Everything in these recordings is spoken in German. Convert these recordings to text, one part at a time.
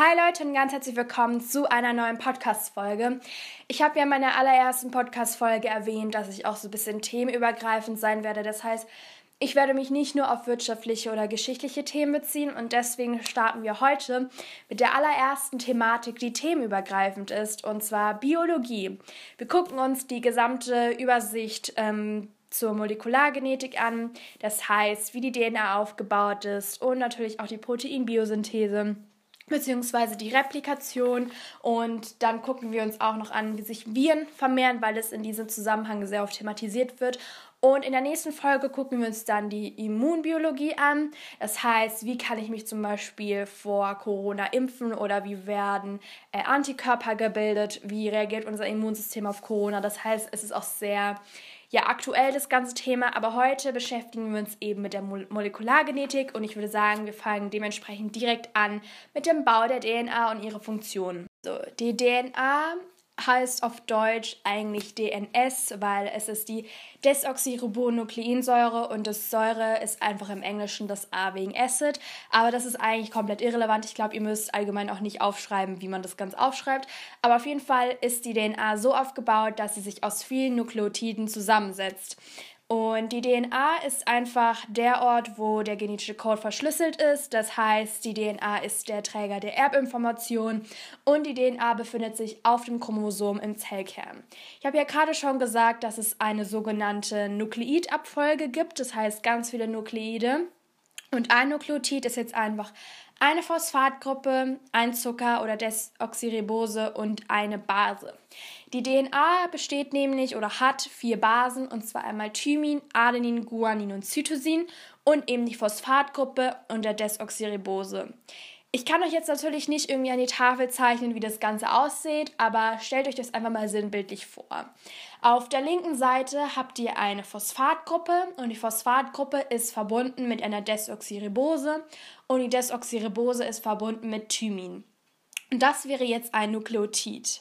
Hi Leute und ganz herzlich willkommen zu einer neuen Podcast-Folge. Ich habe ja in meiner allerersten Podcast-Folge erwähnt, dass ich auch so ein bisschen themenübergreifend sein werde. Das heißt, ich werde mich nicht nur auf wirtschaftliche oder geschichtliche Themen beziehen und deswegen starten wir heute mit der allerersten Thematik, die themenübergreifend ist, und zwar Biologie. Wir gucken uns die gesamte Übersicht ähm, zur Molekulargenetik an, das heißt, wie die DNA aufgebaut ist und natürlich auch die Proteinbiosynthese beziehungsweise die Replikation und dann gucken wir uns auch noch an, wie sich Viren vermehren, weil es in diesem Zusammenhang sehr oft thematisiert wird. Und in der nächsten Folge gucken wir uns dann die Immunbiologie an. Das heißt, wie kann ich mich zum Beispiel vor Corona impfen oder wie werden äh, Antikörper gebildet, wie reagiert unser Immunsystem auf Corona. Das heißt, es ist auch sehr ja aktuell das ganze Thema, aber heute beschäftigen wir uns eben mit der Molekulargenetik und ich würde sagen, wir fangen dementsprechend direkt an mit dem Bau der DNA und ihre Funktionen. So, die DNA heißt auf Deutsch eigentlich DNS, weil es ist die Desoxyribonukleinsäure und das Säure ist einfach im Englischen das A wegen Acid. Aber das ist eigentlich komplett irrelevant. Ich glaube, ihr müsst allgemein auch nicht aufschreiben, wie man das ganz aufschreibt. Aber auf jeden Fall ist die DNA so aufgebaut, dass sie sich aus vielen Nukleotiden zusammensetzt. Und die DNA ist einfach der Ort, wo der genetische Code verschlüsselt ist. Das heißt, die DNA ist der Träger der Erbinformation und die DNA befindet sich auf dem Chromosom im Zellkern. Ich habe ja gerade schon gesagt, dass es eine sogenannte Nukleidabfolge gibt. Das heißt, ganz viele Nukleide. Und ein Nukleotid ist jetzt einfach eine Phosphatgruppe, ein Zucker oder Desoxyribose und eine Base. Die DNA besteht nämlich oder hat vier Basen und zwar einmal Thymin, Adenin, Guanin und Cytosin und eben die Phosphatgruppe und der Desoxyribose. Ich kann euch jetzt natürlich nicht irgendwie an die Tafel zeichnen, wie das Ganze aussieht, aber stellt euch das einfach mal sinnbildlich vor. Auf der linken Seite habt ihr eine Phosphatgruppe und die Phosphatgruppe ist verbunden mit einer Desoxyribose und die Desoxyribose ist verbunden mit Thymin. Und das wäre jetzt ein Nukleotid.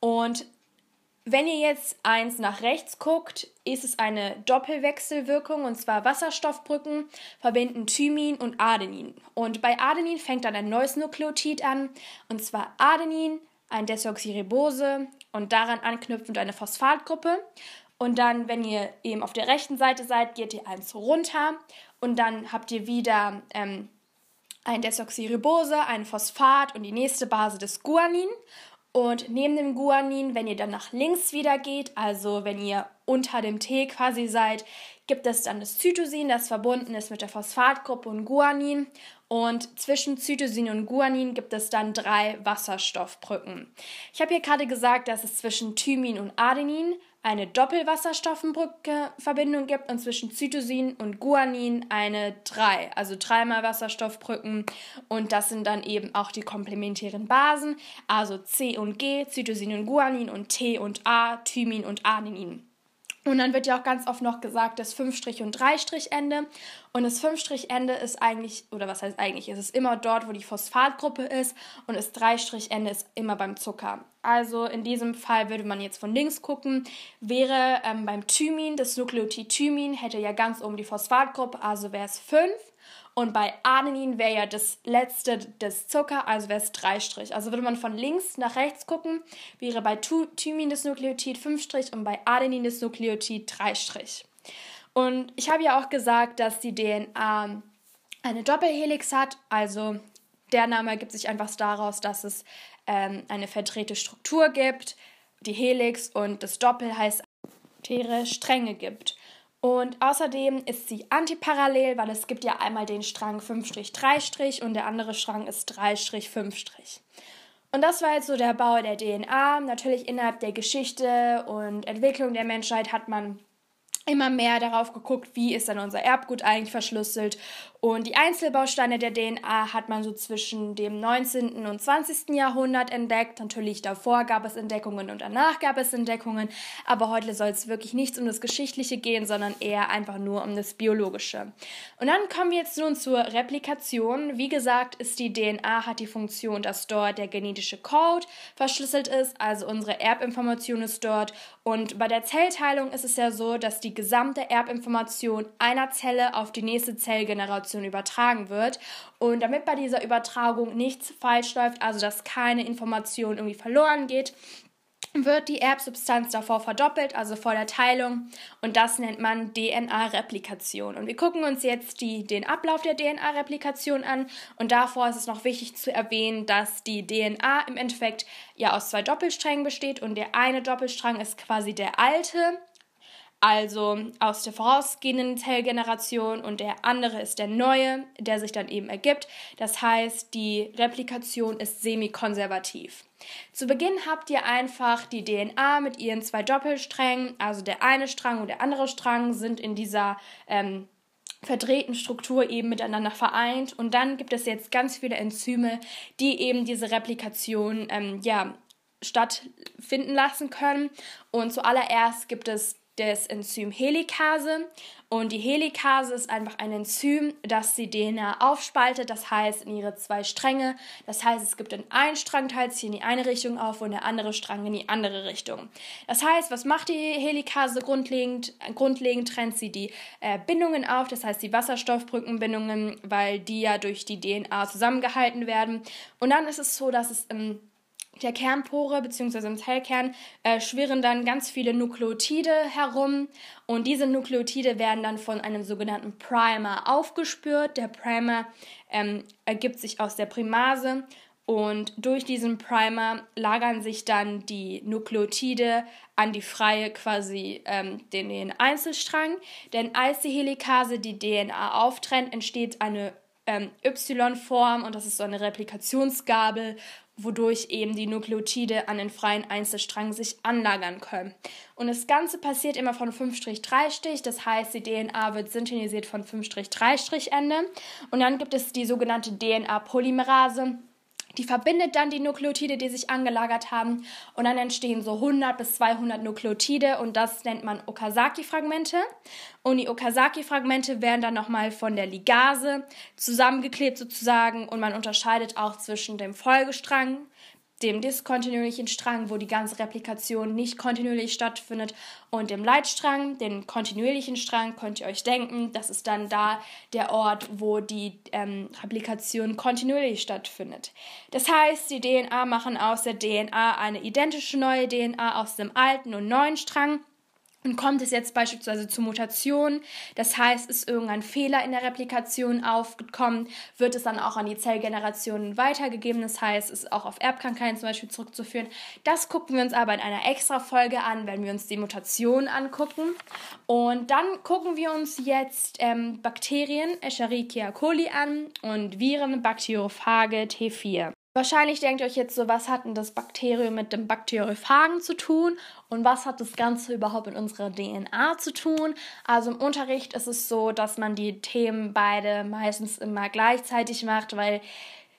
Und wenn ihr jetzt eins nach rechts guckt, ist es eine Doppelwechselwirkung und zwar Wasserstoffbrücken verbinden Thymin und Adenin. Und bei Adenin fängt dann ein neues Nukleotid an und zwar Adenin, ein Desoxyribose und daran anknüpfend eine Phosphatgruppe. Und dann, wenn ihr eben auf der rechten Seite seid, geht ihr eins runter und dann habt ihr wieder ähm, ein Desoxyribose, ein Phosphat und die nächste Base des Guanin. Und neben dem Guanin, wenn ihr dann nach links wieder geht, also wenn ihr unter dem T quasi seid, gibt es dann das Zytosin, das verbunden ist mit der Phosphatgruppe und Guanin. Und zwischen Zytosin und Guanin gibt es dann drei Wasserstoffbrücken. Ich habe hier gerade gesagt, dass es zwischen Thymin und Adenin eine Doppelwasserstoffbrücke-Verbindung gibt und zwischen Cytosin und Guanin eine 3, also dreimal Wasserstoffbrücken und das sind dann eben auch die komplementären Basen, also C und G, Cytosin und Guanin und T und A, Thymin und Adenin. Und dann wird ja auch ganz oft noch gesagt, das 5- und 3-Ende. Und das 5-Ende ist eigentlich, oder was heißt eigentlich, ist es immer dort, wo die Phosphatgruppe ist. Und das 3-Ende ist immer beim Zucker. Also in diesem Fall würde man jetzt von links gucken, wäre ähm, beim Thymin, das Nukleotid Thymin hätte ja ganz oben die Phosphatgruppe, also wäre es 5. Und bei Adenin wäre ja das letzte das Zucker, also wäre es 3 Strich. Also würde man von links nach rechts gucken, wäre bei Thymin das Nukleotid 5 Strich und bei Adenin das Nukleotid 3 Strich. Und ich habe ja auch gesagt, dass die DNA eine Doppelhelix hat, also der Name ergibt sich einfach daraus, dass es ähm, eine verdrehte Struktur gibt, die Helix und das Doppel heißt Stränge gibt. Und außerdem ist sie antiparallel, weil es gibt ja einmal den Strang 5-3' und der andere Strang ist 3-5'. Und das war jetzt so der Bau der DNA. Natürlich innerhalb der Geschichte und Entwicklung der Menschheit hat man immer mehr darauf geguckt, wie ist dann unser Erbgut eigentlich verschlüsselt. Und die Einzelbausteine der DNA hat man so zwischen dem 19. und 20. Jahrhundert entdeckt. Natürlich davor gab es Entdeckungen und danach gab es Entdeckungen. Aber heute soll es wirklich nichts um das Geschichtliche gehen, sondern eher einfach nur um das Biologische. Und dann kommen wir jetzt nun zur Replikation. Wie gesagt, ist die DNA hat die Funktion, dass dort der genetische Code verschlüsselt ist, also unsere Erbinformation ist dort. Und bei der Zellteilung ist es ja so, dass die gesamte Erbinformation einer Zelle auf die nächste Zellgeneration Replikation übertragen wird. Und damit bei dieser Übertragung nichts falsch läuft, also dass keine Information irgendwie verloren geht, wird die Erbsubstanz davor verdoppelt, also vor der Teilung. Und das nennt man DNA-Replikation. Und wir gucken uns jetzt die, den Ablauf der DNA-Replikation an. Und davor ist es noch wichtig zu erwähnen, dass die DNA im Endeffekt ja aus zwei Doppelsträngen besteht. Und der eine Doppelstrang ist quasi der alte also aus der vorausgehenden Zellgeneration und der andere ist der neue, der sich dann eben ergibt. Das heißt, die Replikation ist semi-konservativ. Zu Beginn habt ihr einfach die DNA mit ihren zwei Doppelsträngen, also der eine Strang und der andere Strang sind in dieser ähm, verdrehten Struktur eben miteinander vereint und dann gibt es jetzt ganz viele Enzyme, die eben diese Replikation ähm, ja, stattfinden lassen können. Und zuallererst gibt es das Enzym Helikase. Und die Helikase ist einfach ein Enzym, das die DNA aufspaltet, das heißt in ihre zwei Stränge. Das heißt, es gibt in einen Strang teilt sich in die eine Richtung auf und der andere Strang in die andere Richtung. Das heißt, was macht die Helikase grundlegend? Grundlegend trennt sie die äh, Bindungen auf, das heißt die Wasserstoffbrückenbindungen, weil die ja durch die DNA zusammengehalten werden. Und dann ist es so, dass es im der Kernpore bzw. im Zellkern äh, schwirren dann ganz viele Nukleotide herum und diese Nukleotide werden dann von einem sogenannten Primer aufgespürt. Der Primer ähm, ergibt sich aus der Primase und durch diesen Primer lagern sich dann die Nukleotide an die freie quasi ähm, den, den Einzelstrang. Denn als die Helikase die DNA auftrennt, entsteht eine ähm, Y-Form und das ist so eine Replikationsgabel wodurch eben die Nukleotide an den freien Einzelstrang sich anlagern können. Und das Ganze passiert immer von 5-3-Stich, das heißt, die DNA wird synthetisiert von 5-3-Ende. Und dann gibt es die sogenannte DNA-Polymerase die verbindet dann die Nukleotide, die sich angelagert haben. Und dann entstehen so 100 bis 200 Nukleotide. Und das nennt man Okazaki-Fragmente. Und die Okazaki-Fragmente werden dann nochmal von der Ligase zusammengeklebt sozusagen. Und man unterscheidet auch zwischen dem Folgestrang, dem diskontinuierlichen Strang, wo die ganze Replikation nicht kontinuierlich stattfindet, und dem Leitstrang, den kontinuierlichen Strang, könnt ihr euch denken, das ist dann da der Ort, wo die ähm, Replikation kontinuierlich stattfindet. Das heißt, die DNA machen aus der DNA eine identische neue DNA aus dem alten und neuen Strang und kommt es jetzt beispielsweise zu Mutationen, das heißt, ist irgendein Fehler in der Replikation aufgekommen, wird es dann auch an die Zellgenerationen weitergegeben, das heißt, ist auch auf Erbkrankheiten zum Beispiel zurückzuführen. Das gucken wir uns aber in einer extra Folge an, wenn wir uns die Mutationen angucken. Und dann gucken wir uns jetzt ähm, Bakterien, Escherichia coli an und Viren, Bakteriophage T4. Wahrscheinlich denkt ihr euch jetzt so, was hat denn das Bakterium mit dem Bakteriophagen zu tun und was hat das Ganze überhaupt mit unserer DNA zu tun? Also im Unterricht ist es so, dass man die Themen beide meistens immer gleichzeitig macht, weil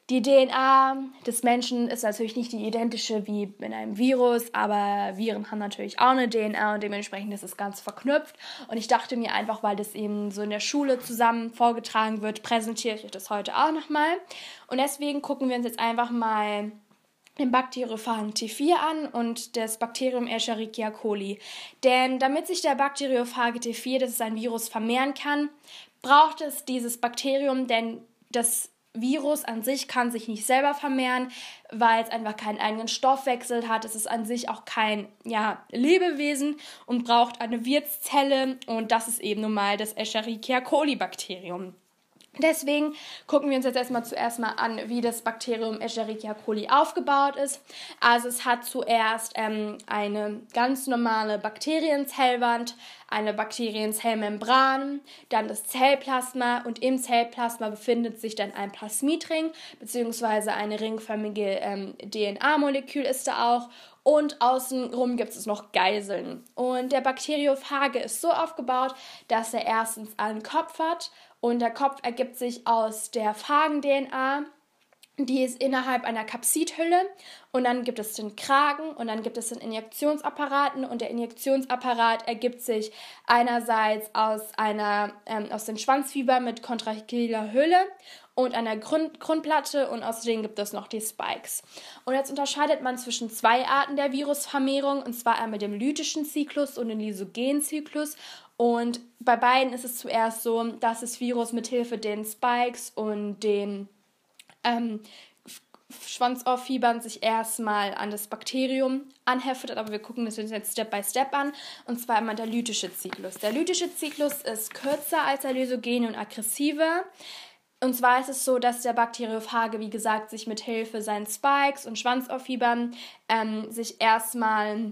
die DNA des Menschen ist natürlich nicht die identische wie in einem Virus, aber Viren haben natürlich auch eine DNA und dementsprechend ist es ganz verknüpft. Und ich dachte mir einfach, weil das eben so in der Schule zusammen vorgetragen wird, präsentiere ich euch das heute auch nochmal. Und deswegen gucken wir uns jetzt einfach mal den Bakteriophagen T4 an und das Bakterium Escherichia coli. Denn damit sich der Bakteriophage T4, das ist ein Virus, vermehren kann, braucht es dieses Bakterium, denn das Virus an sich kann sich nicht selber vermehren, weil es einfach keinen eigenen Stoffwechsel hat. Es ist an sich auch kein ja, Lebewesen und braucht eine Wirtszelle und das ist eben nun mal das Escherichia coli Bakterium. Deswegen gucken wir uns jetzt erstmal zuerst mal an, wie das Bakterium Escherichia coli aufgebaut ist. Also es hat zuerst ähm, eine ganz normale Bakterienzellwand, eine Bakterienzellmembran, dann das Zellplasma und im Zellplasma befindet sich dann ein Plasmidring beziehungsweise eine ringförmige ähm, DNA-Molekül ist da auch und außenrum gibt es noch Geiseln. Und der Bakteriophage ist so aufgebaut, dass er erstens einen Kopf hat und der Kopf ergibt sich aus der Phagen-DNA. Die ist innerhalb einer Kapsidhülle und dann gibt es den Kragen und dann gibt es den Injektionsapparaten und der Injektionsapparat ergibt sich einerseits aus einer ähm, aus den Schwanzfieber mit kontrahiler Hülle und einer Grund Grundplatte und außerdem gibt es noch die Spikes. Und jetzt unterscheidet man zwischen zwei Arten der Virusvermehrung und zwar einmal dem lytischen Zyklus und dem lysogenen Zyklus Und bei beiden ist es zuerst so, dass das Virus mithilfe den Spikes und den ähm, Schwanzohrfiebern sich erstmal an das Bakterium anheftet, aber wir gucken das jetzt Step by Step an. Und zwar einmal der lytische Zyklus. Der lytische Zyklus ist kürzer als der lysogene und aggressive. Und zwar ist es so, dass der Bakteriophage, wie gesagt, sich mit Hilfe seinen Spikes und Schwanzohrfiebern ähm, sich erstmal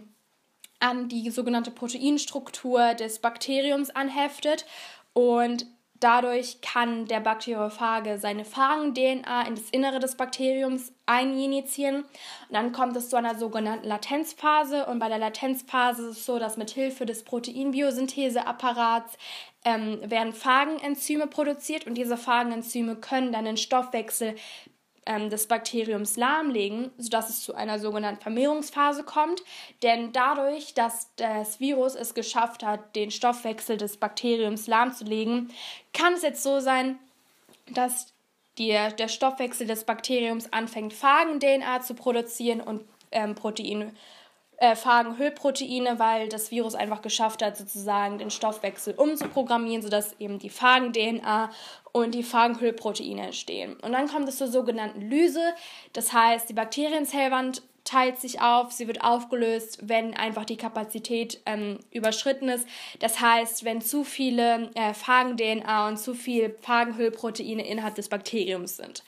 an die sogenannte Proteinstruktur des Bakteriums anheftet und dadurch kann der Bakteriophage seine Phagen-DNA in das Innere des Bakteriums eininjizieren und dann kommt es zu einer sogenannten Latenzphase. Und bei der Latenzphase ist es so, dass mit Hilfe des Proteinbiosyntheseapparats ähm, werden Phagenenzyme produziert. Und diese Phagenenzyme können dann den Stoffwechsel ähm, des Bakteriums lahmlegen, sodass es zu einer sogenannten Vermehrungsphase kommt. Denn dadurch, dass das Virus es geschafft hat, den Stoffwechsel des Bakteriums lahmzulegen, kann es jetzt so sein, dass die, der Stoffwechsel des Bakteriums anfängt, Phagen-DNA zu produzieren und ähm, Protein, äh, Phagenhüllproteine, weil das Virus einfach geschafft hat, sozusagen den Stoffwechsel umzuprogrammieren, sodass eben die Phagen-DNA und die Phagenhüllproteine entstehen. Und dann kommt es zur sogenannten Lyse, das heißt, die Bakterienzellwand teilt sich auf, sie wird aufgelöst, wenn einfach die Kapazität ähm, überschritten ist. Das heißt, wenn zu viele äh, Phagen-DNA und zu viele Phagenhüllproteine innerhalb des Bakteriums sind.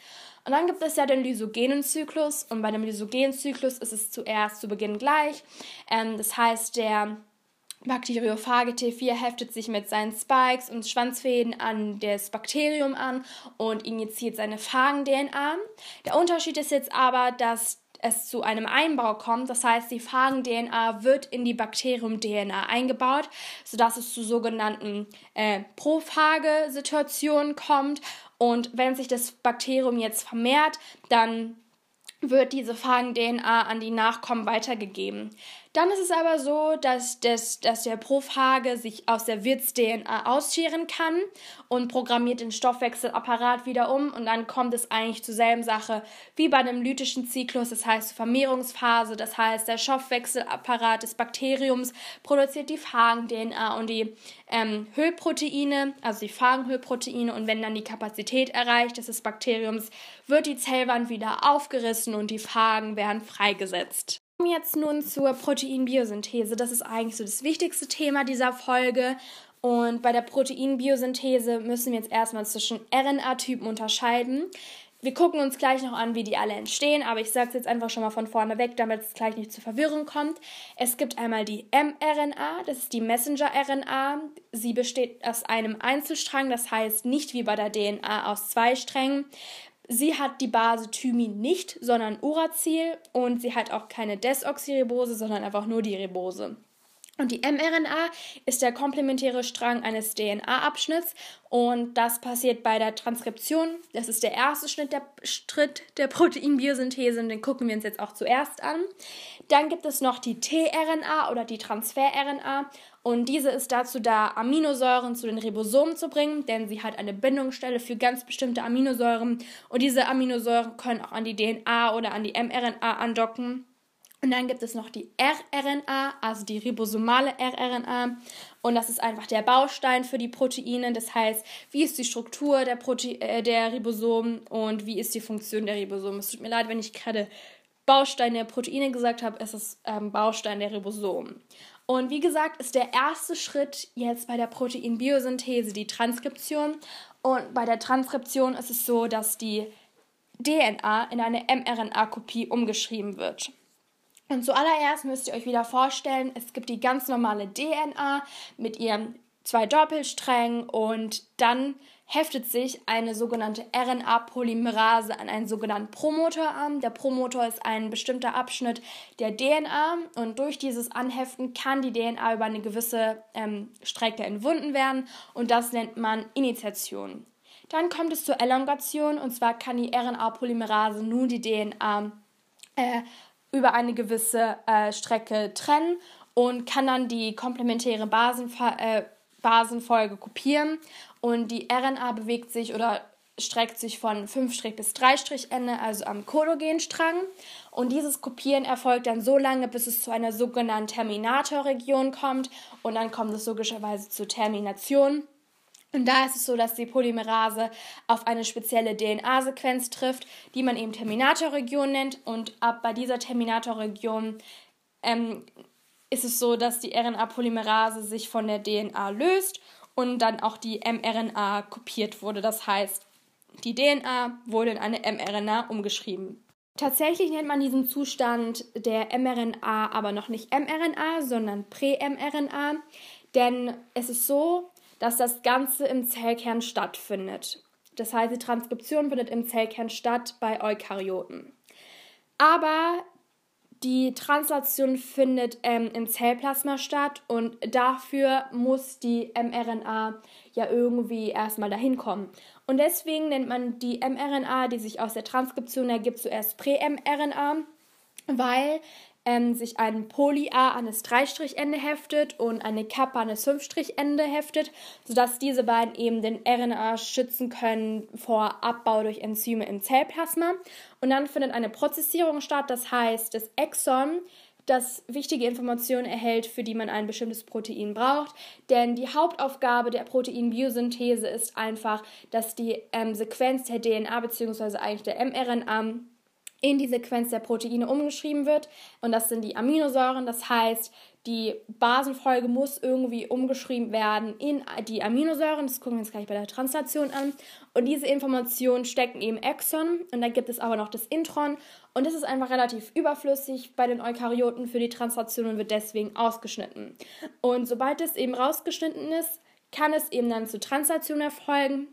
Und dann gibt es ja den lysogenen Zyklus und bei dem lysogenen Zyklus ist es zuerst zu Beginn gleich. Ähm, das heißt, der Bakteriophage T4 heftet sich mit seinen Spikes und Schwanzfäden an das Bakterium an und injiziert seine Phagen-DNA. Der Unterschied ist jetzt aber, dass es zu einem Einbau kommt. Das heißt, die Phagen-DNA wird in die Bakterium-DNA eingebaut, sodass es zu sogenannten äh, Prophage-Situationen kommt. Und wenn sich das Bakterium jetzt vermehrt, dann wird diese Phagen-DNA an die Nachkommen weitergegeben. Dann ist es aber so, dass, das, dass der Prophage sich aus der Wirts-DNA ausscheren kann und programmiert den Stoffwechselapparat wieder um. Und dann kommt es eigentlich zur selben Sache wie bei einem lytischen Zyklus, das heißt Vermehrungsphase, das heißt der Stoffwechselapparat des Bakteriums produziert die Phagen-DNA und die ähm, Hüllproteine, also die Phagenhüllproteine und wenn dann die Kapazität erreicht ist des Bakteriums, wird die Zellwand wieder aufgerissen und die Phagen werden freigesetzt jetzt nun zur Proteinbiosynthese. Das ist eigentlich so das wichtigste Thema dieser Folge. Und bei der Proteinbiosynthese müssen wir jetzt erstmal zwischen RNA-Typen unterscheiden. Wir gucken uns gleich noch an, wie die alle entstehen, aber ich sage es jetzt einfach schon mal von vorne weg, damit es gleich nicht zur Verwirrung kommt. Es gibt einmal die mRNA, das ist die Messenger-RNA. Sie besteht aus einem Einzelstrang, das heißt nicht wie bei der DNA aus zwei Strängen. Sie hat die Base Thymin nicht, sondern Uracil und sie hat auch keine Desoxyribose, sondern einfach nur die Ribose. Und die mRNA ist der komplementäre Strang eines DNA-Abschnitts und das passiert bei der Transkription. Das ist der erste Schritt der, Schritt der Proteinbiosynthese und den gucken wir uns jetzt auch zuerst an. Dann gibt es noch die tRNA oder die Transfer-RNA und diese ist dazu da, Aminosäuren zu den Ribosomen zu bringen, denn sie hat eine Bindungsstelle für ganz bestimmte Aminosäuren und diese Aminosäuren können auch an die DNA oder an die mRNA andocken. Und dann gibt es noch die rRNA, also die ribosomale rRNA. Und das ist einfach der Baustein für die Proteine. Das heißt, wie ist die Struktur der, Prote äh, der Ribosomen und wie ist die Funktion der Ribosomen. Es tut mir leid, wenn ich gerade Baustein der Proteine gesagt habe, es ist ähm, Baustein der Ribosomen. Und wie gesagt, ist der erste Schritt jetzt bei der Proteinbiosynthese die Transkription. Und bei der Transkription ist es so, dass die DNA in eine mRNA-Kopie umgeschrieben wird. Und zuallererst müsst ihr euch wieder vorstellen, es gibt die ganz normale DNA mit ihren zwei Doppelsträngen und dann heftet sich eine sogenannte RNA-Polymerase an einen sogenannten Promotor an. Der Promotor ist ein bestimmter Abschnitt der DNA und durch dieses Anheften kann die DNA über eine gewisse ähm, Strecke entwunden werden und das nennt man Initiation. Dann kommt es zur Elongation und zwar kann die RNA-Polymerase nun die DNA äh, über eine gewisse äh, Strecke trennen und kann dann die komplementäre Basenfa äh, Basenfolge kopieren und die RNA bewegt sich oder streckt sich von 5' bis 3' Ende, also am Kodogenstrang. Und dieses Kopieren erfolgt dann so lange, bis es zu einer sogenannten Terminatorregion kommt. Und dann kommt es logischerweise zur Termination. Und da ist es so, dass die Polymerase auf eine spezielle DNA-Sequenz trifft, die man eben Terminatorregion nennt. Und ab bei dieser Terminatorregion ähm, ist es so, dass die RNA-Polymerase sich von der DNA löst und dann auch die mRNA kopiert wurde. Das heißt, die DNA wurde in eine mRNA umgeschrieben. Tatsächlich nennt man diesen Zustand der mRNA aber noch nicht mRNA, sondern Prä-mRNA, denn es ist so, dass das Ganze im Zellkern stattfindet. Das heißt, die Transkription findet im Zellkern statt bei Eukaryoten. Aber die Translation findet ähm, im Zellplasma statt und dafür muss die mRNA ja irgendwie erstmal dahin kommen. Und deswegen nennt man die mRNA, die sich aus der Transkription ergibt, zuerst Prä-mRNA, weil ähm, sich ein Poly-A an das 3-Ende heftet und eine Kappa an das 5-Ende heftet, sodass diese beiden eben den RNA schützen können vor Abbau durch Enzyme im Zellplasma. Und dann findet eine Prozessierung statt, das heißt, das Exon das wichtige Informationen erhält, für die man ein bestimmtes Protein braucht. Denn die Hauptaufgabe der Proteinbiosynthese ist einfach, dass die ähm, Sequenz der DNA bzw. eigentlich der mRNA in die Sequenz der Proteine umgeschrieben wird. Und das sind die Aminosäuren. Das heißt, die Basenfolge muss irgendwie umgeschrieben werden in die Aminosäuren. Das gucken wir uns gleich bei der Translation an. Und diese Informationen stecken eben Exon. Und dann gibt es aber noch das Intron. Und das ist einfach relativ überflüssig bei den Eukaryoten für die Translation und wird deswegen ausgeschnitten. Und sobald es eben rausgeschnitten ist, kann es eben dann zur Translation erfolgen.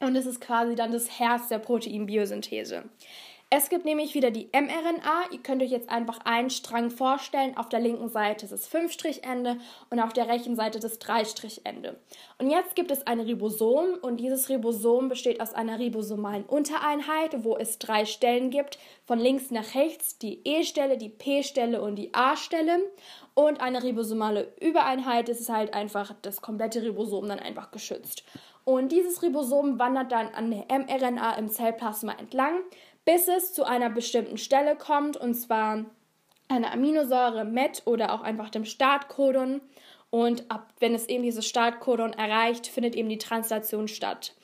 Und es ist quasi dann das Herz der Proteinbiosynthese. Es gibt nämlich wieder die mRNA. Ihr könnt euch jetzt einfach einen Strang vorstellen. Auf der linken Seite ist das 5-Ende und auf der rechten Seite das 3-Ende. Und jetzt gibt es ein Ribosom und dieses Ribosom besteht aus einer ribosomalen Untereinheit, wo es drei Stellen gibt. Von links nach rechts die E-Stelle, die P-Stelle und die A-Stelle. Und eine ribosomale Übereinheit ist halt einfach das komplette Ribosom dann einfach geschützt. Und dieses Ribosom wandert dann an der mRNA im Zellplasma entlang, bis es zu einer bestimmten Stelle kommt, und zwar einer Aminosäure MET oder auch einfach dem Startcodon. Und ab, wenn es eben dieses Startcodon erreicht, findet eben die Translation statt.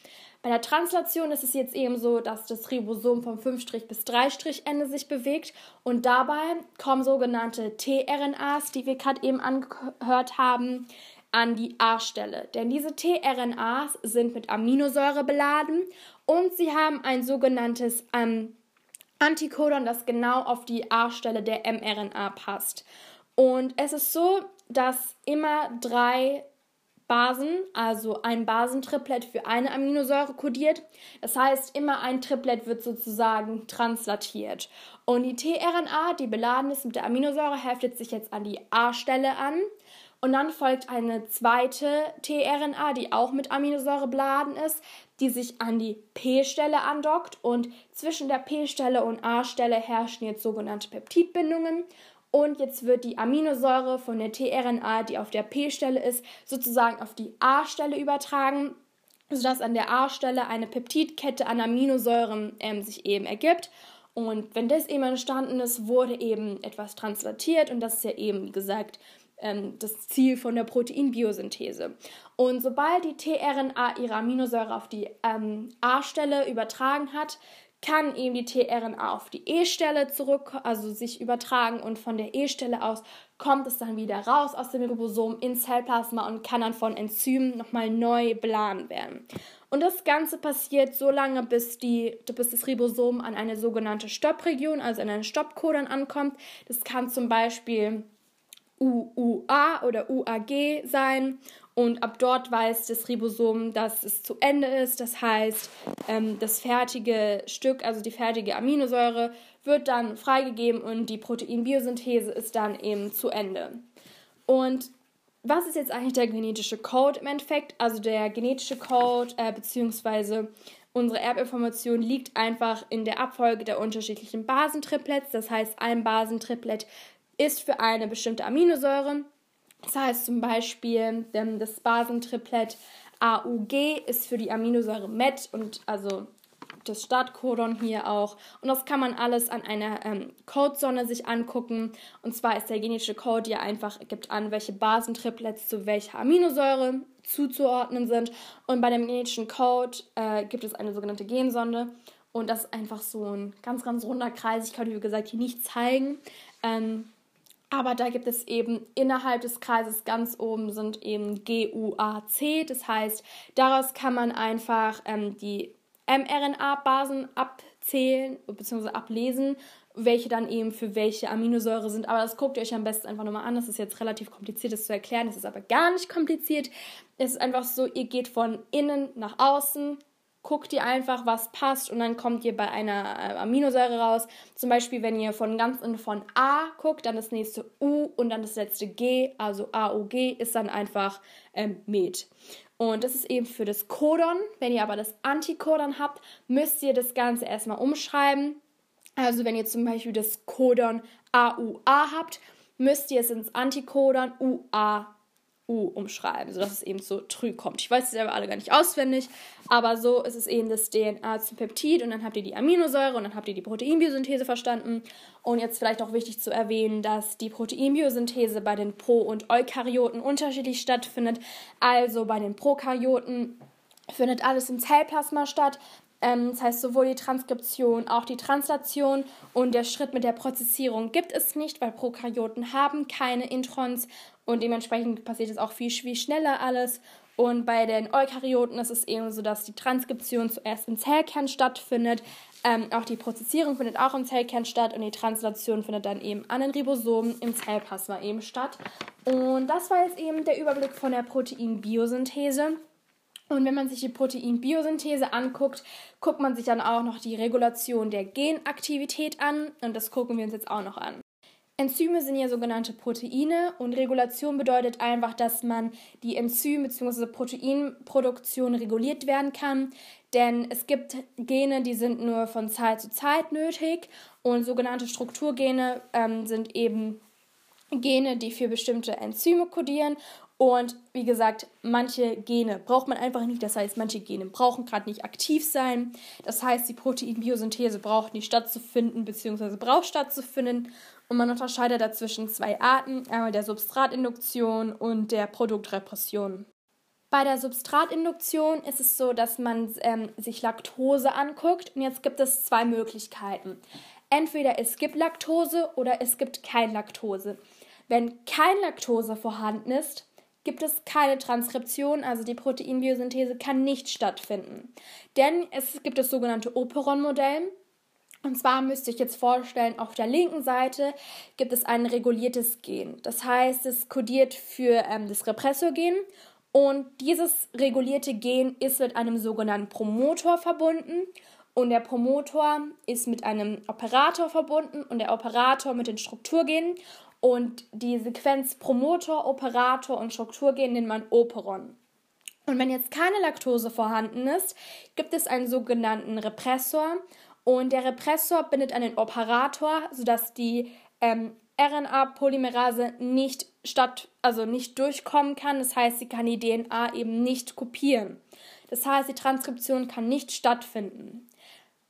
Bei der Translation ist es jetzt eben so, dass das Ribosom vom 5' bis 3' Ende sich bewegt und dabei kommen sogenannte tRNAs, die wir gerade eben angehört haben, an die A-Stelle. Denn diese tRNAs sind mit Aminosäure beladen und sie haben ein sogenanntes ähm, Antikodon, das genau auf die A-Stelle der mRNA passt. Und es ist so, dass immer drei Basen, also ein Basentriplet für eine Aminosäure kodiert. Das heißt, immer ein Triplet wird sozusagen translatiert. Und die tRNA, die beladen ist mit der Aminosäure, heftet sich jetzt an die A-Stelle an. Und dann folgt eine zweite tRNA, die auch mit Aminosäure beladen ist, die sich an die P-Stelle andockt. Und zwischen der P-Stelle und A-Stelle herrschen jetzt sogenannte Peptidbindungen. Und jetzt wird die Aminosäure von der tRNA, die auf der P-Stelle ist, sozusagen auf die A-Stelle übertragen, sodass an der A-Stelle eine Peptidkette an Aminosäuren ähm, sich eben ergibt. Und wenn das eben entstanden ist, wurde eben etwas translatiert und das ist ja eben, wie gesagt, ähm, das Ziel von der Proteinbiosynthese. Und sobald die tRNA ihre Aminosäure auf die ähm, A-Stelle übertragen hat, kann eben die tRNA auf die E-Stelle zurück, also sich übertragen und von der E-Stelle aus kommt es dann wieder raus aus dem Ribosom ins Zellplasma und kann dann von Enzymen nochmal neu beladen werden. Und das Ganze passiert so lange, bis, die, bis das Ribosom an eine sogenannte Stoppregion, also an einen Stoppcodon ankommt. Das kann zum Beispiel UUA oder UAG sein und ab dort weiß das Ribosom, dass es zu Ende ist. Das heißt, ähm, das fertige Stück, also die fertige Aminosäure, wird dann freigegeben und die Proteinbiosynthese ist dann eben zu Ende. Und was ist jetzt eigentlich der genetische Code im Endeffekt? Also der genetische Code äh, bzw. unsere Erbinformation liegt einfach in der Abfolge der unterschiedlichen Basentriplets. Das heißt, ein Basentriplet ist für eine bestimmte Aminosäure. Das heißt zum Beispiel, das Basentriplet AUG ist für die Aminosäure MET und also das Startcodon hier auch. Und das kann man alles an einer ähm, Codesonne sich angucken. Und zwar ist der genetische Code ja einfach, gibt an, welche Basentriplets zu welcher Aminosäure zuzuordnen sind. Und bei dem genetischen Code äh, gibt es eine sogenannte Gensonde. Und das ist einfach so ein ganz, ganz runder Kreis. Ich kann, wie gesagt, hier nicht zeigen. Ähm, aber da gibt es eben innerhalb des Kreises ganz oben sind eben GUAC. Das heißt, daraus kann man einfach ähm, die mRNA-Basen abzählen bzw. ablesen, welche dann eben für welche Aminosäure sind. Aber das guckt ihr euch am besten einfach nochmal an. Das ist jetzt relativ kompliziert, das zu erklären. Das ist aber gar nicht kompliziert. Es ist einfach so, ihr geht von innen nach außen, guckt ihr einfach, was passt und dann kommt ihr bei einer äh, Aminosäure raus. Zum Beispiel, wenn ihr von ganz innen von A guckt, dann das nächste U und dann das letzte G, also AUG, ist dann einfach ähm, Med. Und das ist eben für das Codon. Wenn ihr aber das Antikodon habt, müsst ihr das Ganze erstmal umschreiben. Also wenn ihr zum Beispiel das Codon AUA habt, müsst ihr es ins Antikodon UA U umschreiben, sodass es eben so trü kommt. Ich weiß es selber alle gar nicht auswendig, aber so ist es eben das DNA zum Peptid und dann habt ihr die Aminosäure und dann habt ihr die Proteinbiosynthese verstanden. Und jetzt vielleicht auch wichtig zu erwähnen, dass die Proteinbiosynthese bei den Pro- und Eukaryoten unterschiedlich stattfindet. Also bei den Prokaryoten findet alles im Zellplasma statt, ähm, das heißt, sowohl die Transkription, auch die Translation und der Schritt mit der Prozessierung gibt es nicht, weil Prokaryoten haben keine Introns und dementsprechend passiert es auch viel, viel schneller alles. Und bei den Eukaryoten ist es eben so, dass die Transkription zuerst im Zellkern stattfindet. Ähm, auch die Prozessierung findet auch im Zellkern statt und die Translation findet dann eben an den Ribosomen im Zellplasma eben statt. Und das war jetzt eben der Überblick von der Proteinbiosynthese. Und wenn man sich die Proteinbiosynthese anguckt, guckt man sich dann auch noch die Regulation der Genaktivität an. Und das gucken wir uns jetzt auch noch an. Enzyme sind ja sogenannte Proteine und Regulation bedeutet einfach, dass man die Enzym- bzw. Proteinproduktion reguliert werden kann. Denn es gibt Gene, die sind nur von Zeit zu Zeit nötig und sogenannte Strukturgene ähm, sind eben Gene, die für bestimmte Enzyme kodieren und wie gesagt, manche Gene braucht man einfach nicht. Das heißt, manche Gene brauchen gerade nicht aktiv sein. Das heißt, die Proteinbiosynthese braucht nicht stattzufinden, beziehungsweise braucht stattzufinden. Und man unterscheidet dazwischen zwei Arten, einmal der Substratinduktion und der Produktrepression. Bei der Substratinduktion ist es so, dass man ähm, sich Laktose anguckt. Und jetzt gibt es zwei Möglichkeiten. Entweder es gibt Laktose oder es gibt kein Laktose. Wenn kein Laktose vorhanden ist, gibt es keine Transkription, also die Proteinbiosynthese kann nicht stattfinden. Denn es gibt das sogenannte Operon-Modell. Und zwar müsste ich jetzt vorstellen, auf der linken Seite gibt es ein reguliertes Gen. Das heißt, es kodiert für ähm, das Repressorgen und dieses regulierte Gen ist mit einem sogenannten Promotor verbunden und der Promotor ist mit einem Operator verbunden und der Operator mit den Strukturgenen und die Sequenz Promotor, Operator und Strukturgen nennt man Operon. Und wenn jetzt keine Laktose vorhanden ist, gibt es einen sogenannten Repressor. Und der Repressor bindet an den Operator, sodass die ähm, RNA-Polymerase nicht statt, also nicht durchkommen kann. Das heißt, sie kann die DNA eben nicht kopieren. Das heißt, die Transkription kann nicht stattfinden.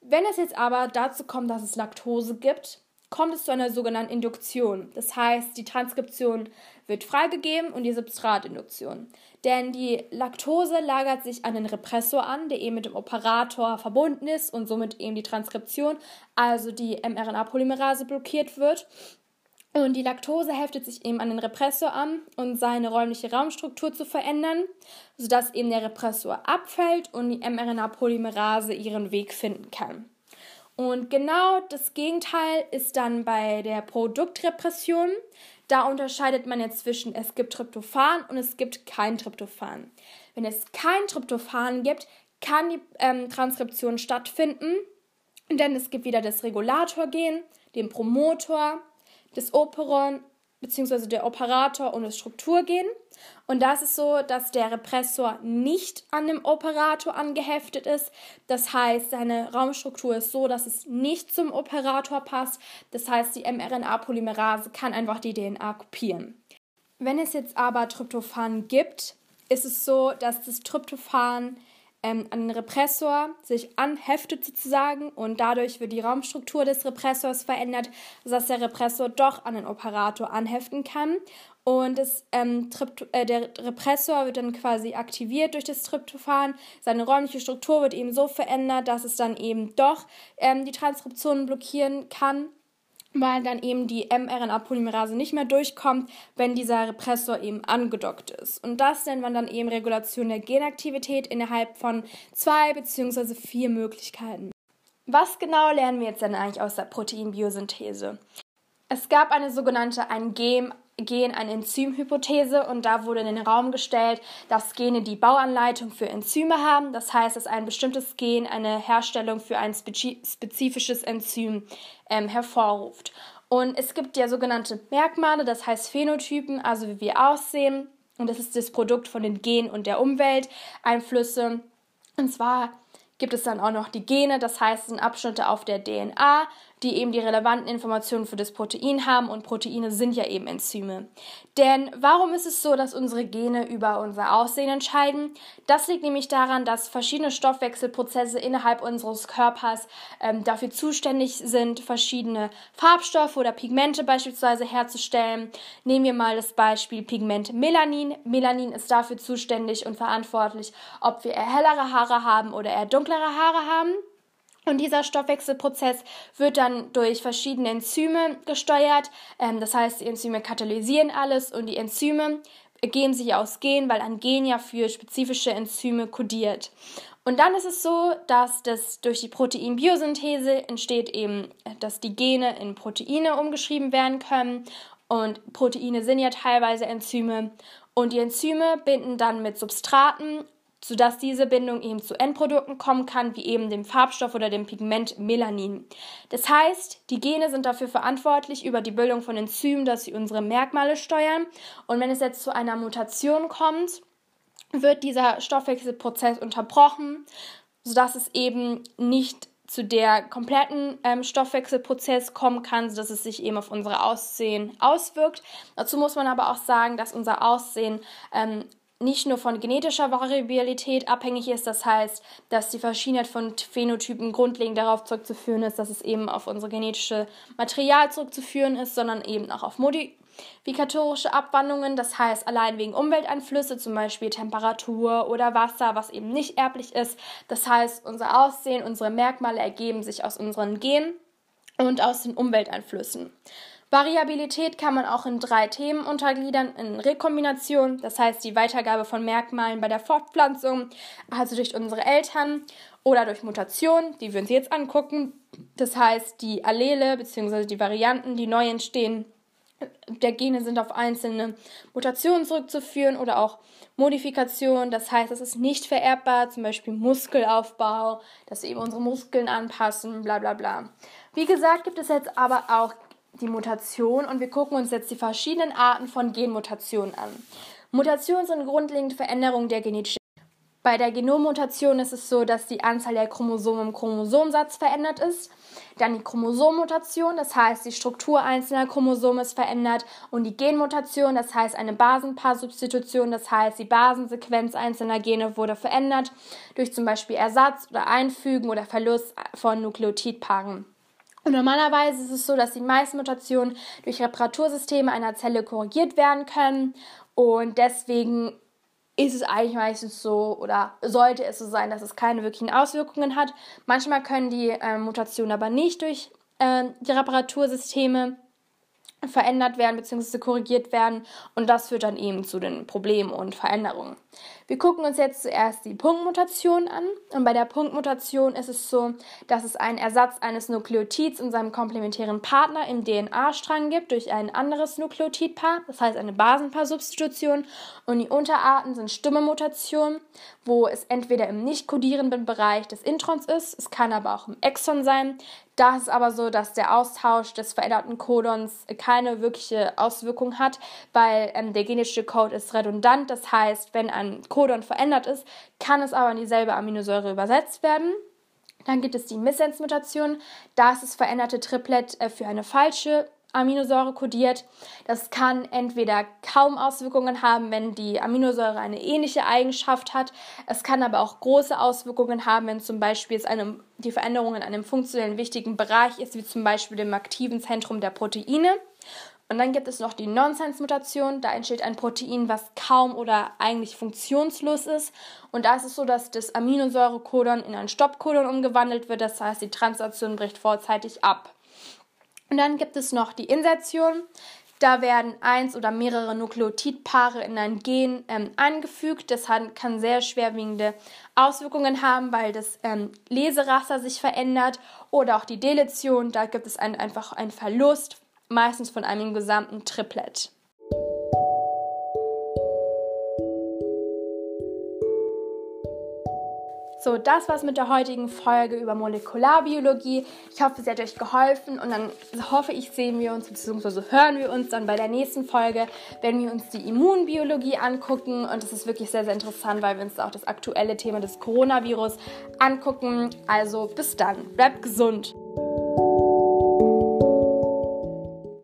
Wenn es jetzt aber dazu kommt, dass es Laktose gibt, kommt es zu einer sogenannten Induktion. Das heißt, die Transkription wird freigegeben und die Substratinduktion. Denn die Laktose lagert sich an den Repressor an, der eben mit dem Operator verbunden ist und somit eben die Transkription, also die mRNA-Polymerase blockiert wird. Und die Laktose heftet sich eben an den Repressor an, um seine räumliche Raumstruktur zu verändern, sodass eben der Repressor abfällt und die mRNA-Polymerase ihren Weg finden kann. Und genau das Gegenteil ist dann bei der Produktrepression. Da unterscheidet man jetzt zwischen es gibt Tryptophan und es gibt kein Tryptophan. Wenn es kein Tryptophan gibt, kann die ähm, Transkription stattfinden, denn es gibt wieder das Regulatorgen, den Promotor, das Operon beziehungsweise der Operator und das Strukturgen. Und das ist so, dass der Repressor nicht an dem Operator angeheftet ist. Das heißt, seine Raumstruktur ist so, dass es nicht zum Operator passt. Das heißt, die mRNA-Polymerase kann einfach die DNA kopieren. Wenn es jetzt aber Tryptophan gibt, ist es so, dass das Tryptophan ähm, an den Repressor sich anheftet sozusagen und dadurch wird die Raumstruktur des Repressors verändert, sodass der Repressor doch an den Operator anheften kann. Und das, ähm, äh, der Repressor wird dann quasi aktiviert durch das Tryptophan. Seine räumliche Struktur wird eben so verändert, dass es dann eben doch ähm, die Transkription blockieren kann weil dann eben die mRNA-Polymerase nicht mehr durchkommt, wenn dieser Repressor eben angedockt ist. Und das nennt man dann eben Regulation der Genaktivität innerhalb von zwei bzw. vier Möglichkeiten. Was genau lernen wir jetzt denn eigentlich aus der Proteinbiosynthese? Es gab eine sogenannte ein Gen Gen eine Enzymhypothese und da wurde in den Raum gestellt, dass Gene die Bauanleitung für Enzyme haben. Das heißt, dass ein bestimmtes Gen eine Herstellung für ein spezifisches Enzym ähm, hervorruft. Und es gibt ja sogenannte Merkmale, das heißt Phänotypen, also wie wir aussehen. Und das ist das Produkt von den Genen und der Umwelteinflüsse. Und zwar gibt es dann auch noch die Gene, das heißt, sind Abschnitte auf der DNA, die eben die relevanten Informationen für das Protein haben und Proteine sind ja eben Enzyme. Denn warum ist es so, dass unsere Gene über unser Aussehen entscheiden? Das liegt nämlich daran, dass verschiedene Stoffwechselprozesse innerhalb unseres Körpers ähm, dafür zuständig sind, verschiedene Farbstoffe oder Pigmente beispielsweise herzustellen. Nehmen wir mal das Beispiel Pigment Melanin. Melanin ist dafür zuständig und verantwortlich, ob wir eher hellere Haare haben oder eher dunklere Haare haben. Und dieser Stoffwechselprozess wird dann durch verschiedene Enzyme gesteuert. Ähm, das heißt, die Enzyme katalysieren alles und die Enzyme gehen sich aus Gen, weil ein Gen ja für spezifische Enzyme kodiert. Und dann ist es so, dass das durch die Proteinbiosynthese entsteht eben, dass die Gene in Proteine umgeschrieben werden können. Und Proteine sind ja teilweise Enzyme. Und die Enzyme binden dann mit Substraten sodass diese Bindung eben zu Endprodukten kommen kann, wie eben dem Farbstoff oder dem Pigment Melanin. Das heißt, die Gene sind dafür verantwortlich über die Bildung von Enzymen, dass sie unsere Merkmale steuern. Und wenn es jetzt zu einer Mutation kommt, wird dieser Stoffwechselprozess unterbrochen, sodass es eben nicht zu der kompletten ähm, Stoffwechselprozess kommen kann, sodass es sich eben auf unser Aussehen auswirkt. Dazu muss man aber auch sagen, dass unser Aussehen ähm, nicht nur von genetischer Variabilität abhängig ist, das heißt, dass die Verschiedenheit von Phänotypen grundlegend darauf zurückzuführen ist, dass es eben auf unsere genetische Material zurückzuführen ist, sondern eben auch auf modifikatorische Abwandlungen, das heißt allein wegen Umwelteinflüsse, zum Beispiel Temperatur oder Wasser, was eben nicht erblich ist. Das heißt, unser Aussehen, unsere Merkmale ergeben sich aus unseren Genen und aus den Umwelteinflüssen. Variabilität kann man auch in drei Themen untergliedern. In Rekombination, das heißt die Weitergabe von Merkmalen bei der Fortpflanzung, also durch unsere Eltern, oder durch Mutation, die wir uns jetzt angucken. Das heißt, die Allele bzw. die Varianten, die neu entstehen, der Gene sind auf einzelne Mutationen zurückzuführen oder auch Modifikation. Das heißt, es ist nicht vererbbar, zum Beispiel Muskelaufbau, dass wir eben unsere Muskeln anpassen, bla bla bla. Wie gesagt, gibt es jetzt aber auch die Mutation und wir gucken uns jetzt die verschiedenen Arten von Genmutationen an. Mutationen sind grundlegende Veränderungen der genetischen. Bei der Genommutation ist es so, dass die Anzahl der Chromosomen im Chromosomsatz verändert ist. Dann die Chromosommutation, das heißt, die Struktur einzelner Chromosomen ist verändert. Und die Genmutation, das heißt, eine Basenpaarsubstitution, das heißt, die Basensequenz einzelner Gene wurde verändert durch zum Beispiel Ersatz oder Einfügen oder Verlust von Nukleotidpaaren. Und normalerweise ist es so, dass die meisten Mutationen durch Reparatursysteme einer Zelle korrigiert werden können. Und deswegen ist es eigentlich meistens so oder sollte es so sein, dass es keine wirklichen Auswirkungen hat. Manchmal können die äh, Mutationen aber nicht durch äh, die Reparatursysteme verändert werden bzw. korrigiert werden und das führt dann eben zu den Problemen und Veränderungen. Wir gucken uns jetzt zuerst die Punktmutation an und bei der Punktmutation ist es so, dass es einen Ersatz eines Nukleotids in seinem komplementären Partner im DNA-Strang gibt durch ein anderes Nukleotidpaar, das heißt eine Basenpaarsubstitution und die Unterarten sind stumme Mutationen, wo es entweder im nicht kodierenden Bereich des Introns ist, es kann aber auch im Exon sein, da ist aber so, dass der Austausch des veränderten Codons keine wirkliche Auswirkung hat, weil ähm, der genetische Code ist redundant. Das heißt, wenn ein Codon verändert ist, kann es aber in dieselbe Aminosäure übersetzt werden. Dann gibt es die Missense-Mutation. Da ist das veränderte Triplet äh, für eine falsche Aminosäure kodiert. Das kann entweder kaum Auswirkungen haben, wenn die Aminosäure eine ähnliche Eigenschaft hat. Es kann aber auch große Auswirkungen haben, wenn zum Beispiel es eine, die Veränderung in einem funktionellen wichtigen Bereich ist, wie zum Beispiel dem aktiven Zentrum der Proteine. Und dann gibt es noch die Nonsense-Mutation. Da entsteht ein Protein, was kaum oder eigentlich funktionslos ist. Und da ist es so, dass das Aminosäurekodon in ein Stoppkodon umgewandelt wird. Das heißt, die Translation bricht vorzeitig ab. Und dann gibt es noch die Insertion. Da werden eins oder mehrere Nukleotidpaare in ein Gen ähm, eingefügt. Das kann sehr schwerwiegende Auswirkungen haben, weil das ähm, Leseraster sich verändert. Oder auch die Deletion, da gibt es ein, einfach einen Verlust meistens von einem gesamten Triplet. So, das war's mit der heutigen Folge über Molekularbiologie. Ich hoffe, sie hat euch geholfen und dann hoffe ich, sehen wir uns bzw. hören wir uns dann bei der nächsten Folge, wenn wir uns die Immunbiologie angucken und das ist wirklich sehr, sehr interessant, weil wir uns auch das aktuelle Thema des Coronavirus angucken. Also bis dann, bleibt gesund!